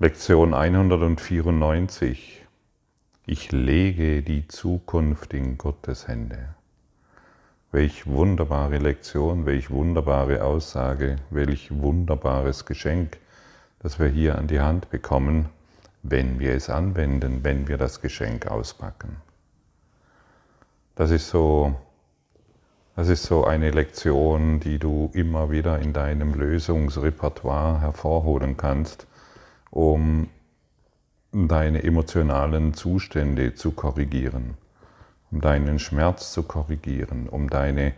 Lektion 194. Ich lege die Zukunft in Gottes Hände. Welch wunderbare Lektion, welch wunderbare Aussage, welch wunderbares Geschenk, das wir hier an die Hand bekommen, wenn wir es anwenden, wenn wir das Geschenk auspacken. Das ist so, das ist so eine Lektion, die du immer wieder in deinem Lösungsrepertoire hervorholen kannst um deine emotionalen Zustände zu korrigieren, um deinen Schmerz zu korrigieren, um deine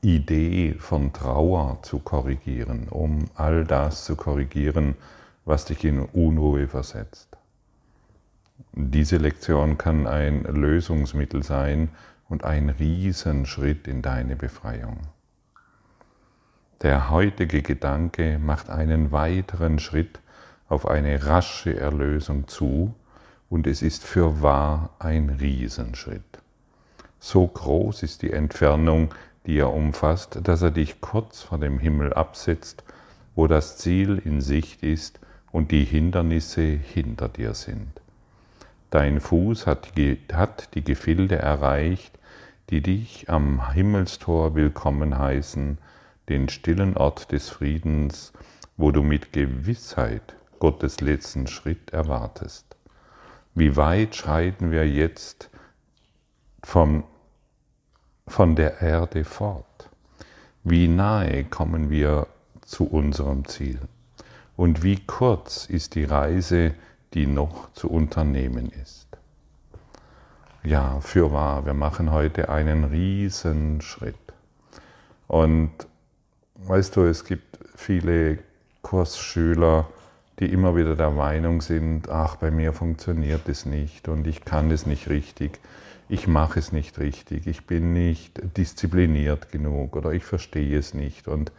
Idee von Trauer zu korrigieren, um all das zu korrigieren, was dich in Unruhe versetzt. Diese Lektion kann ein Lösungsmittel sein und ein Riesenschritt in deine Befreiung. Der heutige Gedanke macht einen weiteren Schritt auf eine rasche Erlösung zu und es ist für wahr ein Riesenschritt. So groß ist die Entfernung, die er umfasst, dass er dich kurz vor dem Himmel absetzt, wo das Ziel in Sicht ist und die Hindernisse hinter dir sind. Dein Fuß hat die, Gefilde erreicht, die dich am Himmelstor willkommen heißen, den stillen Ort des Friedens, wo du mit Gewissheit Gottes letzten Schritt erwartest. Wie weit schreiten wir jetzt vom, von der Erde fort? Wie nahe kommen wir zu unserem Ziel? Und wie kurz ist die Reise, die noch zu unternehmen ist? Ja, fürwahr, wir machen heute einen riesen Schritt. Und weißt du, es gibt viele Kursschüler, die immer wieder der Meinung sind, ach, bei mir funktioniert es nicht und ich kann es nicht richtig, ich mache es nicht richtig, ich bin nicht diszipliniert genug oder ich verstehe es nicht. Und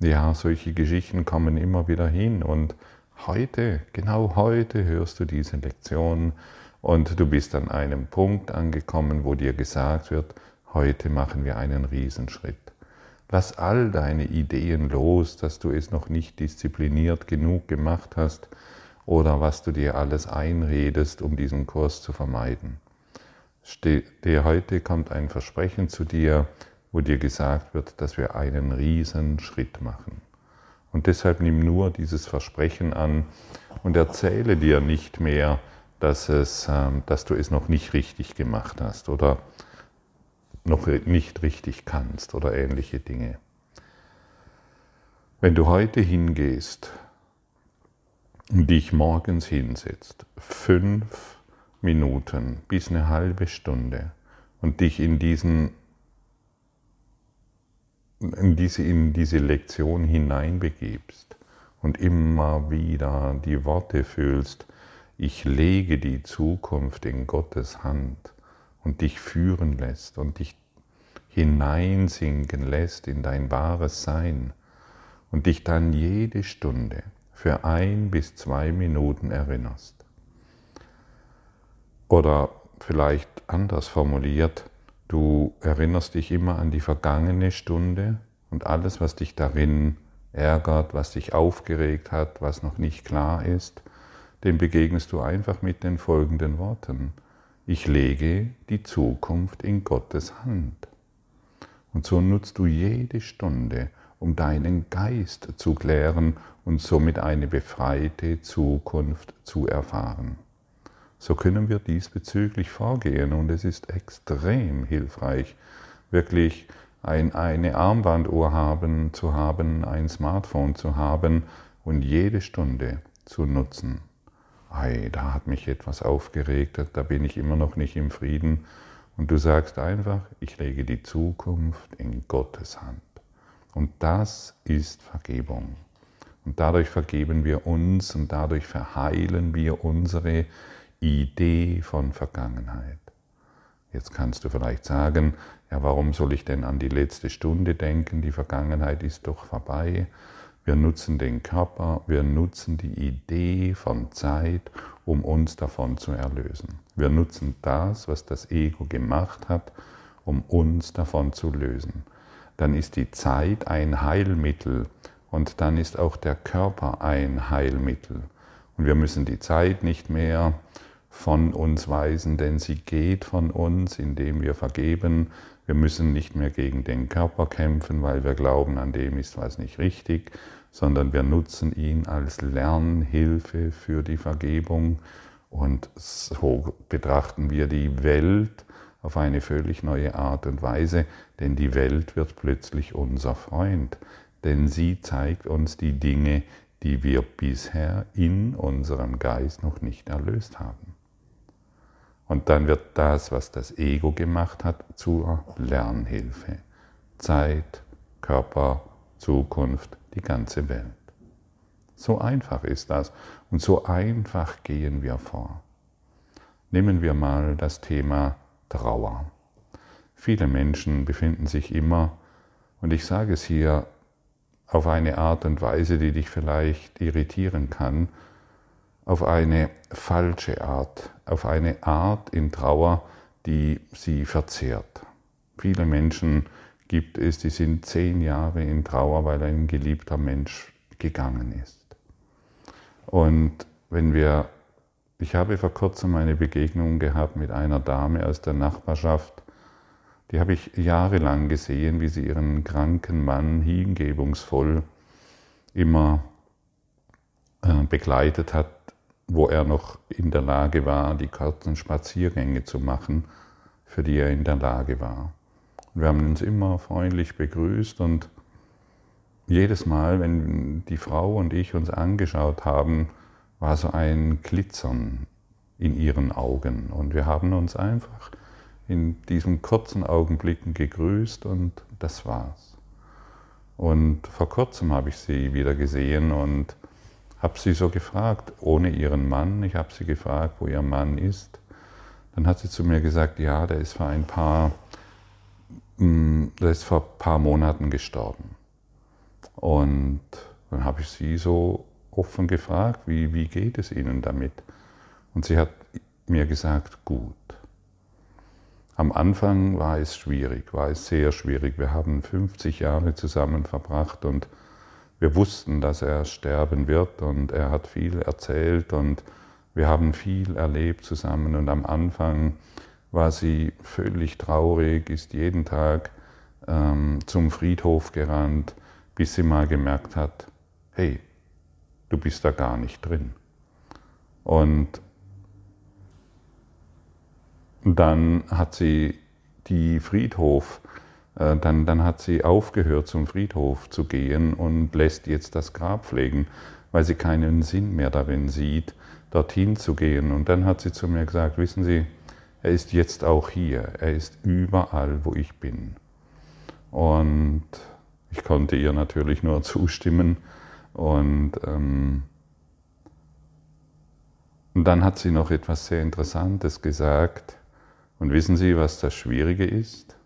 ja, solche Geschichten kommen immer wieder hin. Und heute, genau heute hörst du diese Lektion und du bist an einem Punkt angekommen, wo dir gesagt wird, heute machen wir einen Riesenschritt. Lass all deine Ideen los, dass du es noch nicht diszipliniert genug gemacht hast oder was du dir alles einredest, um diesen Kurs zu vermeiden. Der heute kommt ein Versprechen zu dir, wo dir gesagt wird, dass wir einen riesen Schritt machen. Und deshalb nimm nur dieses Versprechen an und erzähle dir nicht mehr, dass, es, ähm, dass du es noch nicht richtig gemacht hast oder noch nicht richtig kannst oder ähnliche Dinge. Wenn du heute hingehst und dich morgens hinsetzt, fünf Minuten bis eine halbe Stunde und dich in, diesen, in, diese, in diese Lektion hineinbegibst und immer wieder die Worte fühlst, ich lege die Zukunft in Gottes Hand, und dich führen lässt und dich hineinsinken lässt in dein wahres Sein und dich dann jede Stunde für ein bis zwei Minuten erinnerst. Oder vielleicht anders formuliert, du erinnerst dich immer an die vergangene Stunde und alles, was dich darin ärgert, was dich aufgeregt hat, was noch nicht klar ist, dem begegnest du einfach mit den folgenden Worten. Ich lege die Zukunft in Gottes Hand. Und so nutzt du jede Stunde, um deinen Geist zu klären und somit eine befreite Zukunft zu erfahren. So können wir diesbezüglich vorgehen und es ist extrem hilfreich, wirklich ein, eine Armbanduhr haben, zu haben, ein Smartphone zu haben und jede Stunde zu nutzen ei, da hat mich etwas aufgeregt, da bin ich immer noch nicht im Frieden. Und du sagst einfach, ich lege die Zukunft in Gottes Hand. Und das ist Vergebung. Und dadurch vergeben wir uns und dadurch verheilen wir unsere Idee von Vergangenheit. Jetzt kannst du vielleicht sagen, ja, warum soll ich denn an die letzte Stunde denken? Die Vergangenheit ist doch vorbei. Wir nutzen den Körper, wir nutzen die Idee von Zeit, um uns davon zu erlösen. Wir nutzen das, was das Ego gemacht hat, um uns davon zu lösen. Dann ist die Zeit ein Heilmittel und dann ist auch der Körper ein Heilmittel. Und wir müssen die Zeit nicht mehr von uns weisen, denn sie geht von uns, indem wir vergeben. Wir müssen nicht mehr gegen den Körper kämpfen, weil wir glauben, an dem ist was nicht richtig, sondern wir nutzen ihn als Lernhilfe für die Vergebung. Und so betrachten wir die Welt auf eine völlig neue Art und Weise, denn die Welt wird plötzlich unser Freund, denn sie zeigt uns die Dinge, die wir bisher in unserem Geist noch nicht erlöst haben. Und dann wird das, was das Ego gemacht hat, zur Lernhilfe. Zeit, Körper, Zukunft, die ganze Welt. So einfach ist das und so einfach gehen wir vor. Nehmen wir mal das Thema Trauer. Viele Menschen befinden sich immer, und ich sage es hier auf eine Art und Weise, die dich vielleicht irritieren kann, auf eine falsche Art, auf eine Art in Trauer, die sie verzehrt. Viele Menschen gibt es, die sind zehn Jahre in Trauer, weil ein geliebter Mensch gegangen ist. Und wenn wir ich habe vor kurzem eine Begegnung gehabt mit einer Dame aus der Nachbarschaft. Die habe ich jahrelang gesehen, wie sie ihren kranken Mann hingebungsvoll immer äh, begleitet hat, wo er noch in der Lage war, die kurzen Spaziergänge zu machen, für die er in der Lage war. wir haben uns immer freundlich begrüßt und jedes Mal, wenn die Frau und ich uns angeschaut haben, war so ein Glitzern in ihren Augen. Und wir haben uns einfach in diesen kurzen Augenblicken gegrüßt und das war's. Und vor kurzem habe ich sie wieder gesehen und habe sie so gefragt, ohne ihren Mann, ich habe sie gefragt, wo ihr Mann ist. Dann hat sie zu mir gesagt, ja, der ist vor ein paar, mm, der ist vor ein paar Monaten gestorben. Und dann habe ich sie so offen gefragt, wie, wie geht es Ihnen damit? Und sie hat mir gesagt, gut. Am Anfang war es schwierig, war es sehr schwierig. Wir haben 50 Jahre zusammen verbracht und wir wussten, dass er sterben wird und er hat viel erzählt und wir haben viel erlebt zusammen und am Anfang war sie völlig traurig, ist jeden Tag ähm, zum Friedhof gerannt, bis sie mal gemerkt hat, hey, du bist da gar nicht drin. Und dann hat sie die Friedhof, dann, dann hat sie aufgehört zum Friedhof zu gehen und lässt jetzt das Grab pflegen, weil sie keinen Sinn mehr darin sieht, dorthin zu gehen. Und dann hat sie zu mir gesagt, wissen Sie, er ist jetzt auch hier, er ist überall, wo ich bin. Und ich konnte ihr natürlich nur zustimmen und, ähm, und dann hat sie noch etwas sehr Interessantes gesagt. Und wissen Sie, was das Schwierige ist?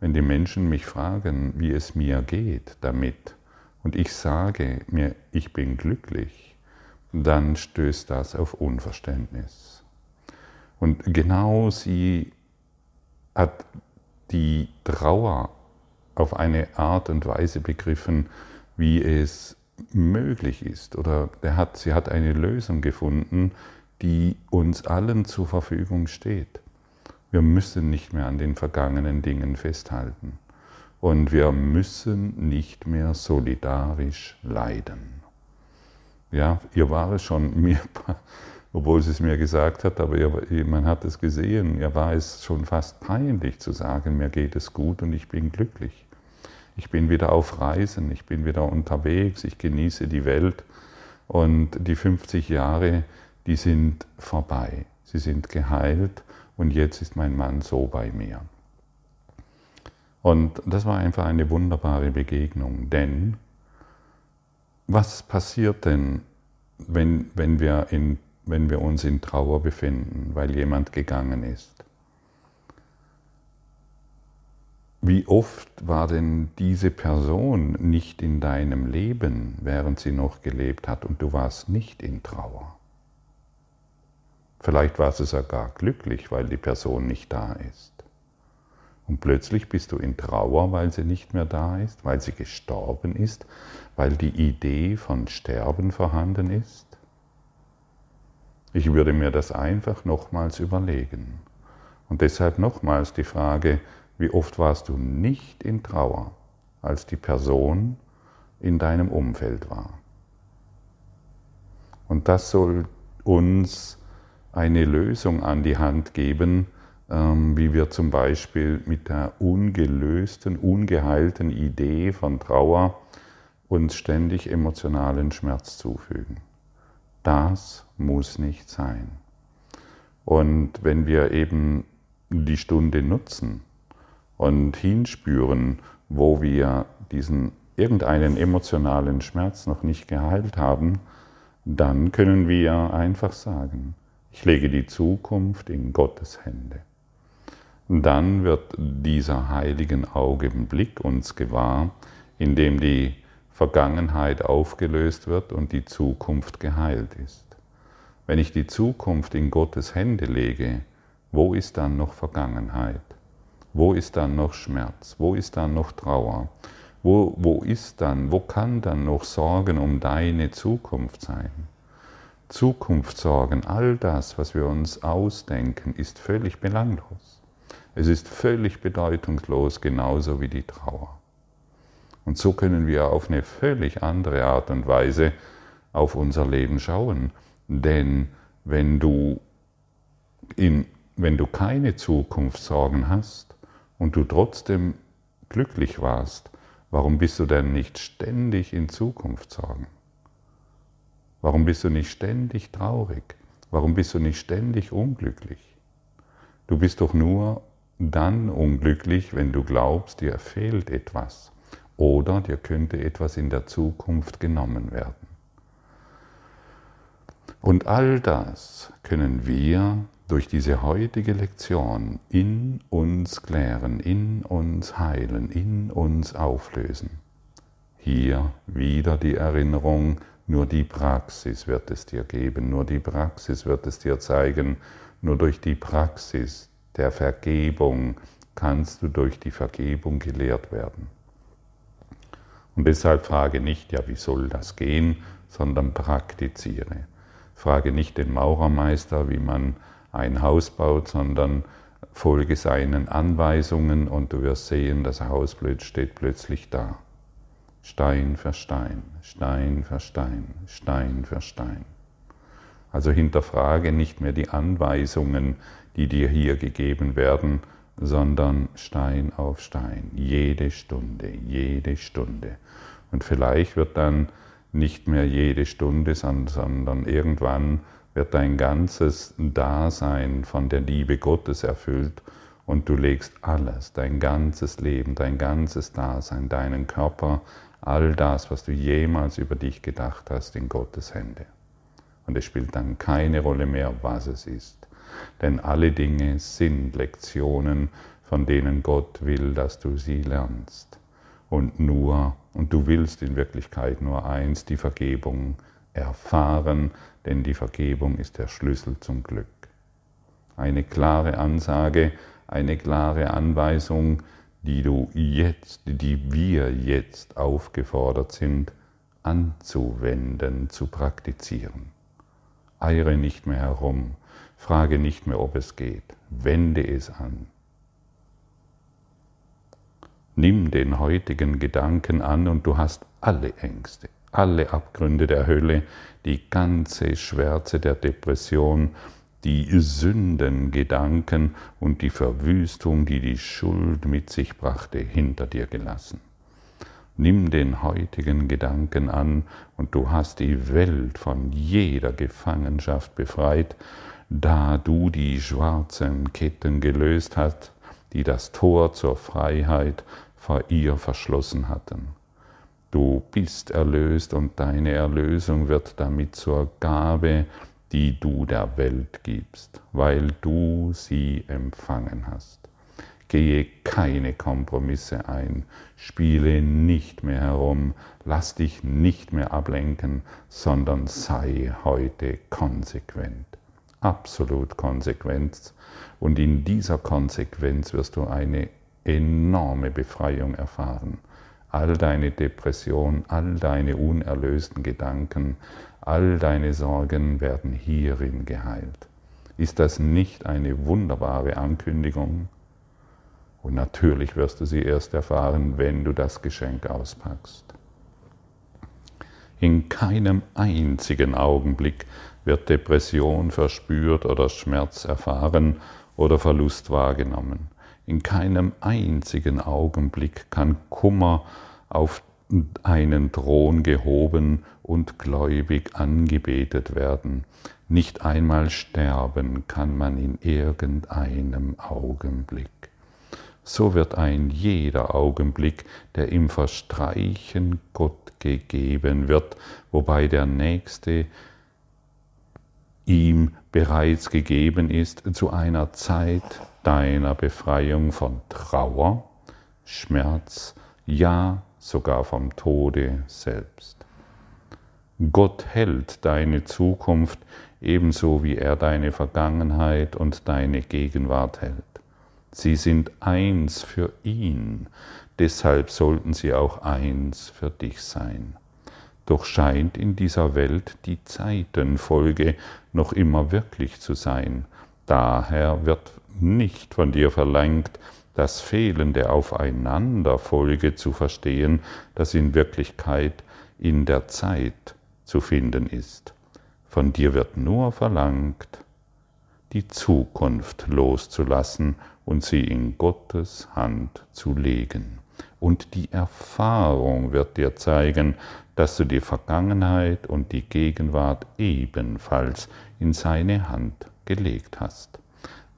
Wenn die Menschen mich fragen, wie es mir geht damit, und ich sage mir, ich bin glücklich, dann stößt das auf Unverständnis. Und genau sie hat die Trauer auf eine Art und Weise begriffen, wie es möglich ist oder der hat, sie hat eine Lösung gefunden, die uns allen zur Verfügung steht. Wir müssen nicht mehr an den vergangenen Dingen festhalten und wir müssen nicht mehr solidarisch leiden. Ja, ihr war es schon, mir, obwohl sie es mir gesagt hat, aber man hat es gesehen, ihr war es schon fast peinlich zu sagen, mir geht es gut und ich bin glücklich. Ich bin wieder auf Reisen, ich bin wieder unterwegs, ich genieße die Welt und die 50 Jahre, die sind vorbei. Sie sind geheilt und jetzt ist mein Mann so bei mir. Und das war einfach eine wunderbare Begegnung, denn was passiert denn, wenn, wenn, wir in, wenn wir uns in Trauer befinden, weil jemand gegangen ist? Wie oft war denn diese Person nicht in deinem Leben, während sie noch gelebt hat und du warst nicht in Trauer? Vielleicht warst du sogar glücklich, weil die Person nicht da ist. Und plötzlich bist du in Trauer, weil sie nicht mehr da ist, weil sie gestorben ist, weil die Idee von Sterben vorhanden ist. Ich würde mir das einfach nochmals überlegen. Und deshalb nochmals die Frage, wie oft warst du nicht in Trauer, als die Person in deinem Umfeld war? Und das soll uns eine Lösung an die Hand geben, ähm, wie wir zum Beispiel mit der ungelösten, ungeheilten Idee von Trauer uns ständig emotionalen Schmerz zufügen. Das muss nicht sein. Und wenn wir eben die Stunde nutzen und hinspüren, wo wir diesen irgendeinen emotionalen Schmerz noch nicht geheilt haben, dann können wir einfach sagen, ich lege die Zukunft in Gottes Hände dann wird dieser heiligen Augenblick uns gewahr, in dem die Vergangenheit aufgelöst wird und die Zukunft geheilt ist. Wenn ich die Zukunft in Gottes Hände lege, wo ist dann noch Vergangenheit? Wo ist dann noch Schmerz? Wo ist dann noch Trauer? Wo, wo ist dann, wo kann dann noch Sorgen um deine Zukunft sein? Zukunftssorgen, all das, was wir uns ausdenken, ist völlig belanglos. Es ist völlig bedeutungslos, genauso wie die Trauer. Und so können wir auf eine völlig andere Art und Weise auf unser Leben schauen. Denn wenn du, in, wenn du keine Zukunftssorgen hast und du trotzdem glücklich warst, warum bist du denn nicht ständig in Zukunftssorgen? Warum bist du nicht ständig traurig? Warum bist du nicht ständig unglücklich? Du bist doch nur dann unglücklich, wenn du glaubst, dir fehlt etwas oder dir könnte etwas in der Zukunft genommen werden. Und all das können wir durch diese heutige Lektion in uns klären, in uns heilen, in uns auflösen. Hier wieder die Erinnerung, nur die Praxis wird es dir geben, nur die Praxis wird es dir zeigen, nur durch die Praxis der Vergebung kannst du durch die Vergebung gelehrt werden. Und deshalb frage nicht, ja, wie soll das gehen, sondern praktiziere. Frage nicht den Maurermeister, wie man ein Haus baut, sondern folge seinen Anweisungen und du wirst sehen, das Haus steht plötzlich da. Stein für Stein, Stein für Stein, Stein für Stein. Also hinterfrage nicht mehr die Anweisungen, die dir hier gegeben werden, sondern Stein auf Stein, jede Stunde, jede Stunde. Und vielleicht wird dann nicht mehr jede Stunde, sondern irgendwann wird dein ganzes Dasein von der Liebe Gottes erfüllt und du legst alles, dein ganzes Leben, dein ganzes Dasein, deinen Körper, all das, was du jemals über dich gedacht hast, in Gottes Hände. Und es spielt dann keine Rolle mehr, was es ist. Denn alle Dinge sind Lektionen, von denen Gott will, dass du sie lernst. Und nur, und du willst in Wirklichkeit nur eins, die Vergebung erfahren, denn die Vergebung ist der Schlüssel zum Glück. Eine klare Ansage, eine klare Anweisung, die du jetzt, die wir jetzt aufgefordert sind, anzuwenden, zu praktizieren. Eire nicht mehr herum, frage nicht mehr, ob es geht, wende es an. Nimm den heutigen Gedanken an und du hast alle Ängste, alle Abgründe der Hölle, die ganze Schwärze der Depression, die Sündengedanken und die Verwüstung, die die Schuld mit sich brachte, hinter dir gelassen. Nimm den heutigen Gedanken an und du hast die Welt von jeder Gefangenschaft befreit, da du die schwarzen Ketten gelöst hast, die das Tor zur Freiheit vor ihr verschlossen hatten. Du bist erlöst und deine Erlösung wird damit zur Gabe, die du der Welt gibst, weil du sie empfangen hast. Gehe keine Kompromisse ein, spiele nicht mehr herum, lass dich nicht mehr ablenken, sondern sei heute konsequent, absolut konsequent. Und in dieser Konsequenz wirst du eine enorme Befreiung erfahren, all deine Depression, all deine unerlösten Gedanken, all deine Sorgen werden hierin geheilt. Ist das nicht eine wunderbare Ankündigung? Und natürlich wirst du sie erst erfahren, wenn du das Geschenk auspackst. In keinem einzigen Augenblick wird Depression verspürt oder Schmerz erfahren oder Verlust wahrgenommen. In keinem einzigen Augenblick kann Kummer auf einen Thron gehoben und gläubig angebetet werden. Nicht einmal sterben kann man in irgendeinem Augenblick. So wird ein jeder Augenblick, der im Verstreichen Gott gegeben wird, wobei der nächste ihm bereits gegeben ist, zu einer Zeit deiner Befreiung von Trauer, Schmerz, ja sogar vom Tode selbst. Gott hält deine Zukunft ebenso wie er deine Vergangenheit und deine Gegenwart hält. Sie sind eins für ihn, deshalb sollten sie auch eins für dich sein. Doch scheint in dieser Welt die Zeitenfolge noch immer wirklich zu sein. Daher wird nicht von dir verlangt, das fehlende Aufeinanderfolge zu verstehen, das in Wirklichkeit in der Zeit zu finden ist. Von dir wird nur verlangt, die Zukunft loszulassen und sie in Gottes Hand zu legen. Und die Erfahrung wird dir zeigen, dass du die Vergangenheit und die Gegenwart ebenfalls in seine Hand gelegt hast,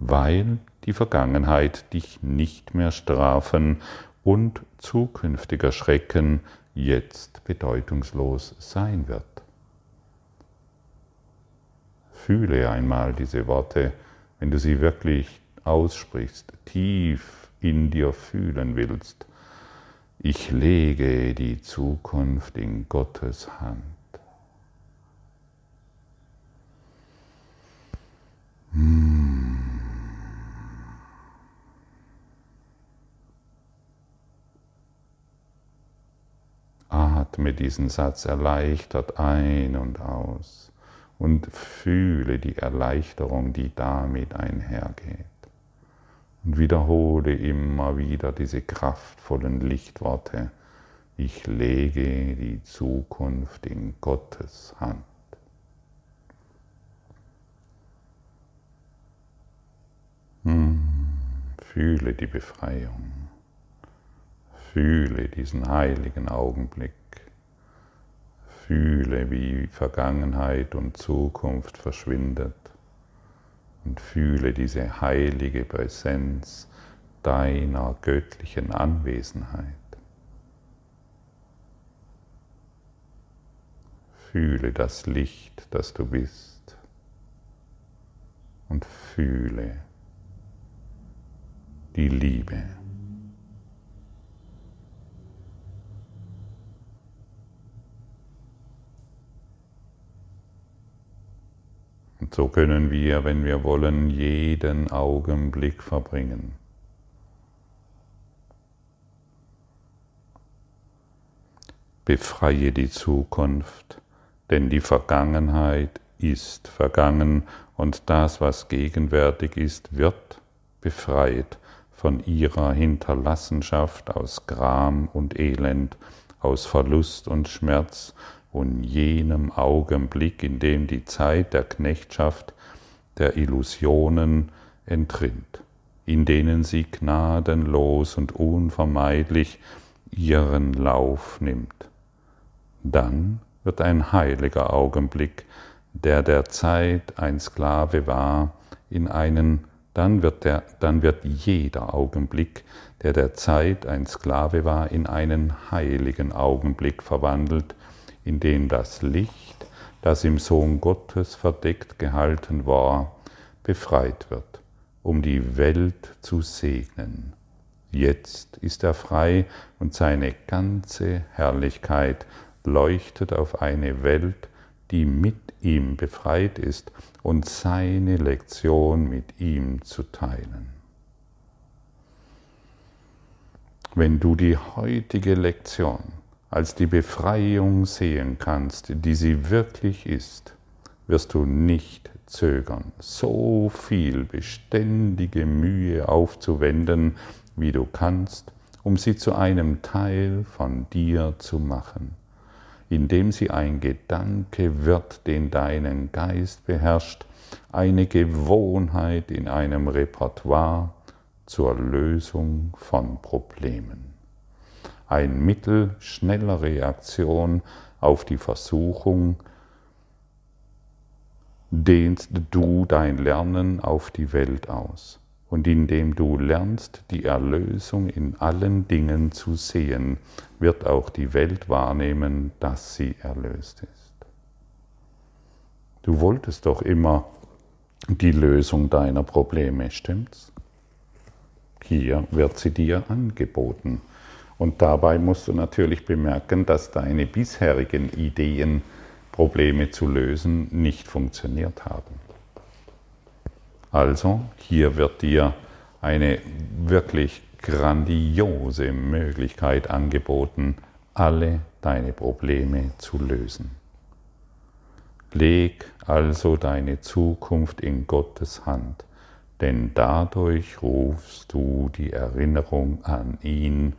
weil die Vergangenheit dich nicht mehr strafen und zukünftiger Schrecken jetzt bedeutungslos sein wird. Fühle einmal diese Worte, wenn du sie wirklich aussprichst, tief in dir fühlen willst. Ich lege die Zukunft in Gottes Hand. Hm. Atme diesen Satz erleichtert ein und aus und fühle die Erleichterung, die damit einhergeht. Und wiederhole immer wieder diese kraftvollen Lichtworte. Ich lege die Zukunft in Gottes Hand. Hm, fühle die Befreiung. Fühle diesen heiligen Augenblick. Fühle, wie Vergangenheit und Zukunft verschwindet und fühle diese heilige Präsenz deiner göttlichen Anwesenheit. Fühle das Licht, das du bist und fühle die Liebe. So können wir, wenn wir wollen, jeden Augenblick verbringen. Befreie die Zukunft, denn die Vergangenheit ist vergangen und das, was gegenwärtig ist, wird befreit von ihrer Hinterlassenschaft aus Gram und Elend, aus Verlust und Schmerz und jenem Augenblick, in dem die Zeit der Knechtschaft der Illusionen entrinnt, in denen sie gnadenlos und unvermeidlich ihren Lauf nimmt. Dann wird ein heiliger Augenblick, der der Zeit ein Sklave war, in einen, dann wird, der, dann wird jeder Augenblick, der der Zeit ein Sklave war, in einen heiligen Augenblick verwandelt, in dem das Licht, das im Sohn Gottes verdeckt gehalten war, befreit wird, um die Welt zu segnen. Jetzt ist er frei und seine ganze Herrlichkeit leuchtet auf eine Welt, die mit ihm befreit ist und seine Lektion mit ihm zu teilen. Wenn du die heutige Lektion als die Befreiung sehen kannst, die sie wirklich ist, wirst du nicht zögern, so viel beständige Mühe aufzuwenden, wie du kannst, um sie zu einem Teil von dir zu machen, indem sie ein Gedanke wird, den deinen Geist beherrscht, eine Gewohnheit in einem Repertoire zur Lösung von Problemen. Ein Mittel schneller Reaktion auf die Versuchung, dehnst du dein Lernen auf die Welt aus und indem du lernst, die Erlösung in allen Dingen zu sehen, wird auch die Welt wahrnehmen, dass sie erlöst ist. Du wolltest doch immer die Lösung deiner Probleme, stimmt's? Hier wird sie dir angeboten. Und dabei musst du natürlich bemerken, dass deine bisherigen Ideen, Probleme zu lösen, nicht funktioniert haben. Also hier wird dir eine wirklich grandiose Möglichkeit angeboten, alle deine Probleme zu lösen. Leg also deine Zukunft in Gottes Hand, denn dadurch rufst du die Erinnerung an ihn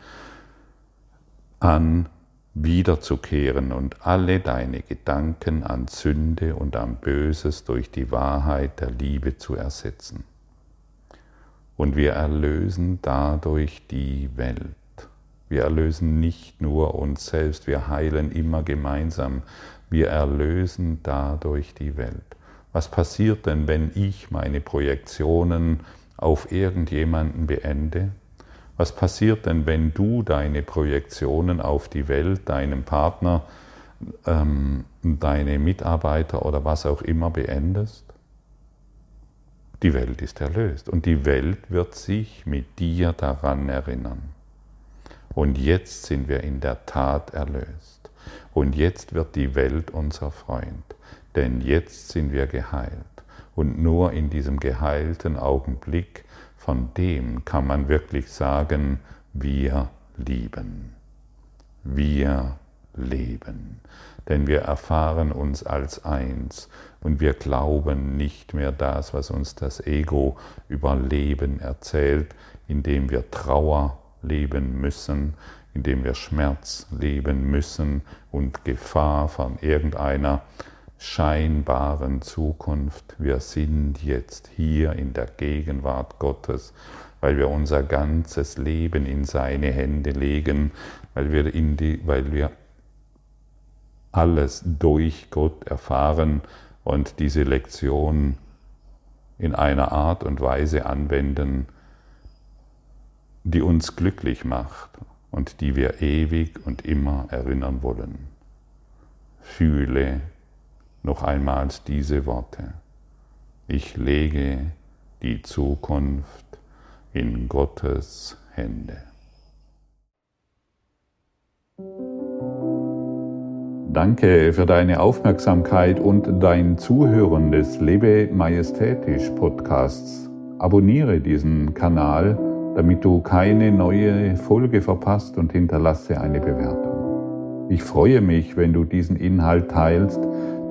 an, wiederzukehren und alle deine Gedanken an Sünde und an Böses durch die Wahrheit der Liebe zu ersetzen. Und wir erlösen dadurch die Welt. Wir erlösen nicht nur uns selbst, wir heilen immer gemeinsam. Wir erlösen dadurch die Welt. Was passiert denn, wenn ich meine Projektionen auf irgendjemanden beende? Was passiert denn, wenn du deine Projektionen auf die Welt, deinen Partner, ähm, deine Mitarbeiter oder was auch immer beendest? Die Welt ist erlöst und die Welt wird sich mit dir daran erinnern. Und jetzt sind wir in der Tat erlöst. Und jetzt wird die Welt unser Freund, denn jetzt sind wir geheilt. Und nur in diesem geheilten Augenblick von dem kann man wirklich sagen, wir lieben. Wir leben. Denn wir erfahren uns als eins und wir glauben nicht mehr das, was uns das Ego über Leben erzählt, indem wir Trauer leben müssen, indem wir Schmerz leben müssen und Gefahr von irgendeiner scheinbaren Zukunft. Wir sind jetzt hier in der Gegenwart Gottes, weil wir unser ganzes Leben in seine Hände legen, weil wir, die, weil wir alles durch Gott erfahren und diese Lektion in einer Art und Weise anwenden, die uns glücklich macht und die wir ewig und immer erinnern wollen. Fühle noch einmal diese Worte. Ich lege die Zukunft in Gottes Hände. Danke für deine Aufmerksamkeit und dein Zuhören des Lebe Majestätisch Podcasts. Abonniere diesen Kanal, damit du keine neue Folge verpasst und hinterlasse eine Bewertung. Ich freue mich, wenn du diesen Inhalt teilst,